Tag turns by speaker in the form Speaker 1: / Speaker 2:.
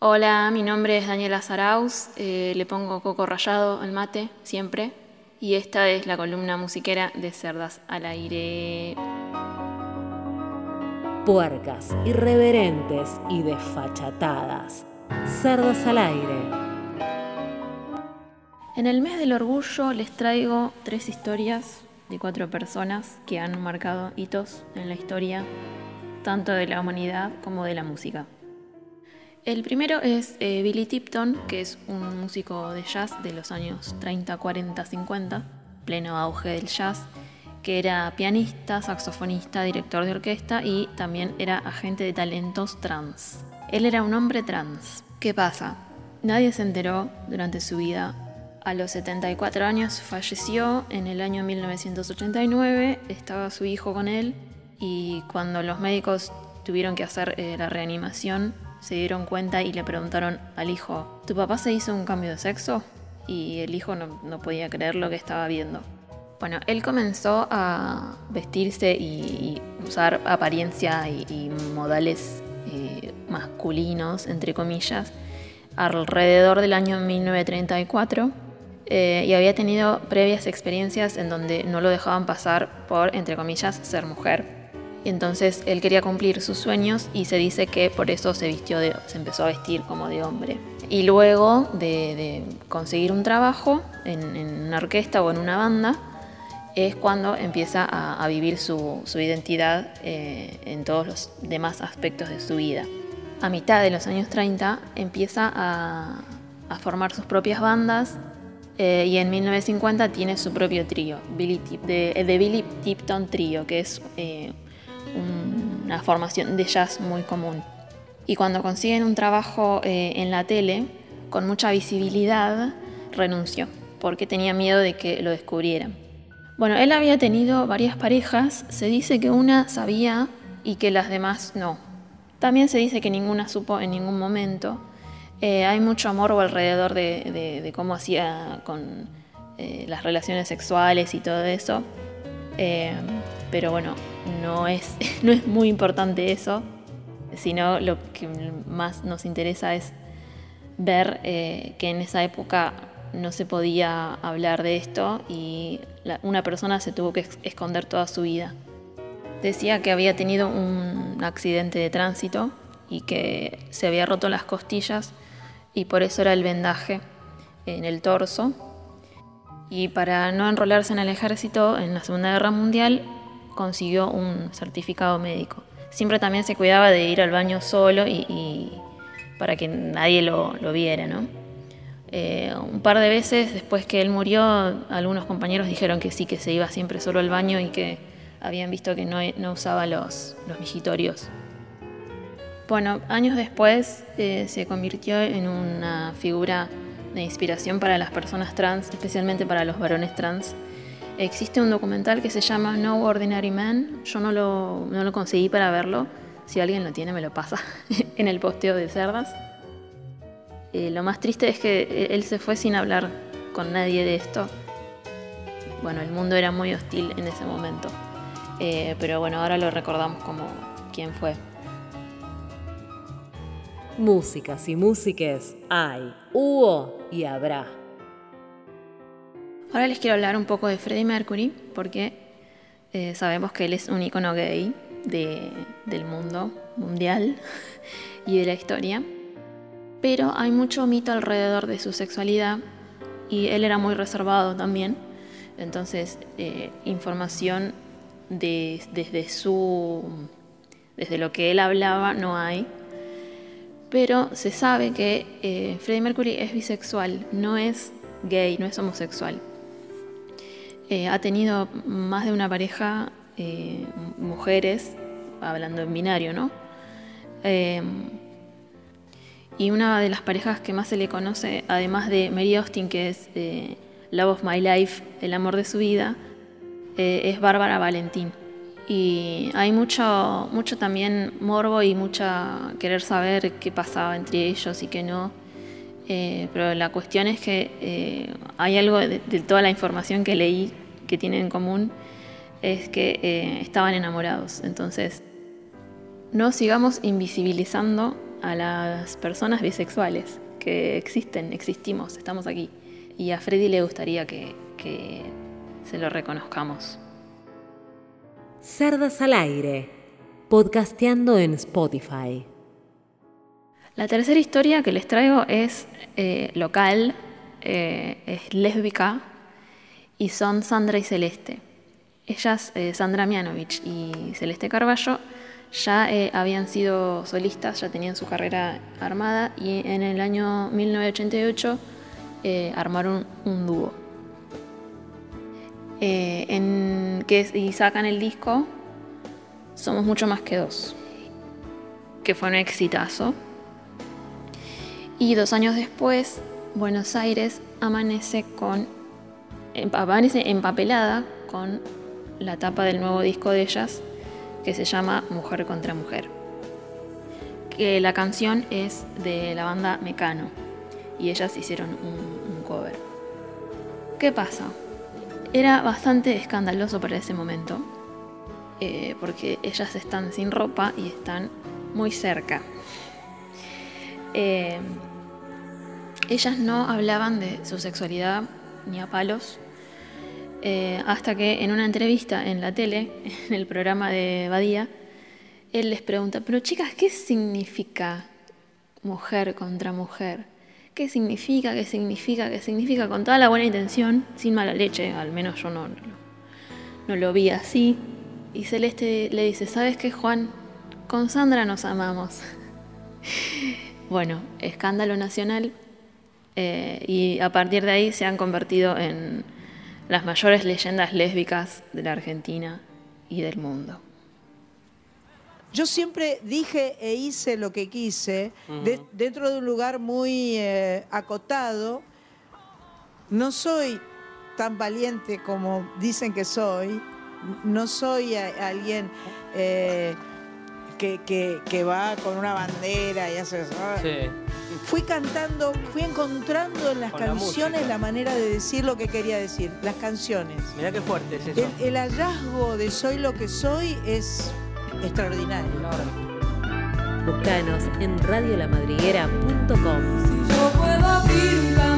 Speaker 1: Hola, mi nombre es Daniela Zaraus, eh, le pongo coco rallado al mate siempre y esta es la columna musiquera de Cerdas al Aire.
Speaker 2: Puercas, irreverentes y desfachatadas. Cerdas al Aire.
Speaker 1: En el mes del orgullo les traigo tres historias de cuatro personas que han marcado hitos en la historia tanto de la humanidad como de la música. El primero es eh, Billy Tipton, que es un músico de jazz de los años 30, 40, 50, pleno auge del jazz, que era pianista, saxofonista, director de orquesta y también era agente de talentos trans. Él era un hombre trans. ¿Qué pasa? Nadie se enteró durante su vida. A los 74 años falleció, en el año 1989 estaba su hijo con él y cuando los médicos tuvieron que hacer eh, la reanimación, se dieron cuenta y le preguntaron al hijo, ¿tu papá se hizo un cambio de sexo? Y el hijo no, podía creer lo que estaba viendo. Bueno, él comenzó a vestirse y, usar apariencia y, modales eh, masculinos, entre comillas, alrededor del año 1934 eh, y había tenido previas experiencias en donde no lo dejaban pasar por, entre comillas, ser mujer. Entonces él quería cumplir sus sueños y se dice que por eso se vistió se empezó a vestir como de hombre. Y luego de, conseguir un trabajo en, una orquesta o en una banda, es cuando empieza a, vivir su, identidad eh, en todos los demás aspectos de su vida. A mitad de los años 30 empieza a, formar sus propias bandas eh, y en 1950 tiene su propio trío, Billy de, Billy Tipton Trio, que es eh, una formación de jazz muy común. Y cuando consiguen un trabajo eh, en la tele, con mucha visibilidad, renunció, porque tenía miedo de que lo descubrieran. Bueno, él había tenido varias parejas, se dice que una sabía y que las demás no. También se dice que ninguna supo en ningún momento. Eh, hay mucho amor alrededor de, cómo hacía con eh, las relaciones sexuales y todo eso pero bueno, no es, no es muy importante eso, sino lo que más nos interesa es ver eh, que en esa época no se podía hablar de esto y una persona se tuvo que esconder toda su vida. Decía que había tenido un accidente de tránsito y que se había roto las costillas y por eso era el vendaje en el torso. Y para no enrolarse en el ejército en la Segunda Guerra Mundial, consiguió un certificado médico. Siempre también se cuidaba de ir al baño solo y, para que nadie lo, viera, ¿no? Eh, un par de veces después que él murió, algunos compañeros dijeron que sí, que se iba siempre solo al baño y que habían visto que no, usaba los, los migitorios. Bueno, años después eh, se convirtió en una figura de inspiración para las personas trans, especialmente para los varones trans, Existe un documental que se llama No Ordinary Man. Yo no lo, no lo conseguí para verlo. Si alguien lo tiene, me lo pasa en el posteo de Cerdas. Eh, lo más triste es que él se fue sin hablar con nadie de esto. Bueno, el mundo era muy hostil en ese momento. Eh, pero bueno, ahora lo recordamos como quién fue.
Speaker 2: Músicas y músiques hay, hubo y habrá.
Speaker 1: Ahora les quiero hablar un poco de Freddie Mercury, porque eh, sabemos que él es un icono gay del mundo mundial y de la historia. Pero hay mucho mito alrededor de su sexualidad y él era muy reservado también. Entonces, eh, información desde su. desde lo que él hablaba no hay. Pero se sabe que eh, Freddie Mercury es bisexual, no es gay, no es homosexual. Eh, ha tenido más de una pareja, eh, mujeres, hablando en binario, ¿no? Eh, y una de las parejas que más se le conoce, además de Mary Austin, que es Love of My Life, el amor de su vida, es Bárbara Valentín. Y hay mucho, mucho también morbo y mucha querer saber qué pasaba entre ellos y qué no. Eh, pero la cuestión es que eh, hay algo de, toda la información que leí que tienen en común, es que eh, estaban enamorados. Entonces, no sigamos invisibilizando a las personas bisexuales que existen, existimos, estamos aquí. Y a Freddy le gustaría que, que se lo reconozcamos.
Speaker 2: Cerdas al aire, podcasteando en Spotify.
Speaker 1: La tercera historia que les traigo es eh, local, eh, es lésbica y son Sandra y Celeste. Ellas, eh, Sandra Mianovich y Celeste Carballo, ya habían sido solistas, ya tenían su carrera armada y en el año 1988 armaron un dúo. En, que, y sacan el disco Somos mucho más que dos, que fue un exitazo y dos años después, Buenos Aires amanece con amanece empapelada con la tapa del nuevo disco de ellas que se llama Mujer contra Mujer. Que la canción es de la banda Mecano y ellas hicieron un, cover. ¿Qué pasa? Era bastante escandaloso para ese momento eh, porque ellas están sin ropa y están muy cerca. Eh, ellas no hablaban de su sexualidad ni a palos, eh, hasta que en una entrevista en la tele, en el programa de Badía, él les pregunta, pero chicas, ¿qué significa mujer contra mujer? ¿Qué significa? ¿Qué significa? ¿Qué significa? Con toda la buena intención, sin mala leche, al menos yo no, no, no lo vi así. Y Celeste le dice, ¿sabes qué, Juan? Con Sandra nos amamos. bueno, escándalo nacional, eh, y a partir de ahí se han convertido en las mayores leyendas lésbicas de la Argentina y del mundo.
Speaker 3: Yo siempre dije e hice lo que quise dentro de un lugar muy eh, acotado. No soy tan valiente como dicen que soy. No soy alguien eh, que, va con una bandera y hace eso. Sí fui cantando, fui encontrando en las canciones la, manera de decir lo que quería decir, las canciones.
Speaker 4: Mirá qué fuerte es eso.
Speaker 3: El, hallazgo de soy lo que soy es extraordinario.
Speaker 2: Búscanos en radiolamadriguera.com.
Speaker 5: Si yo puedo abrir un camino.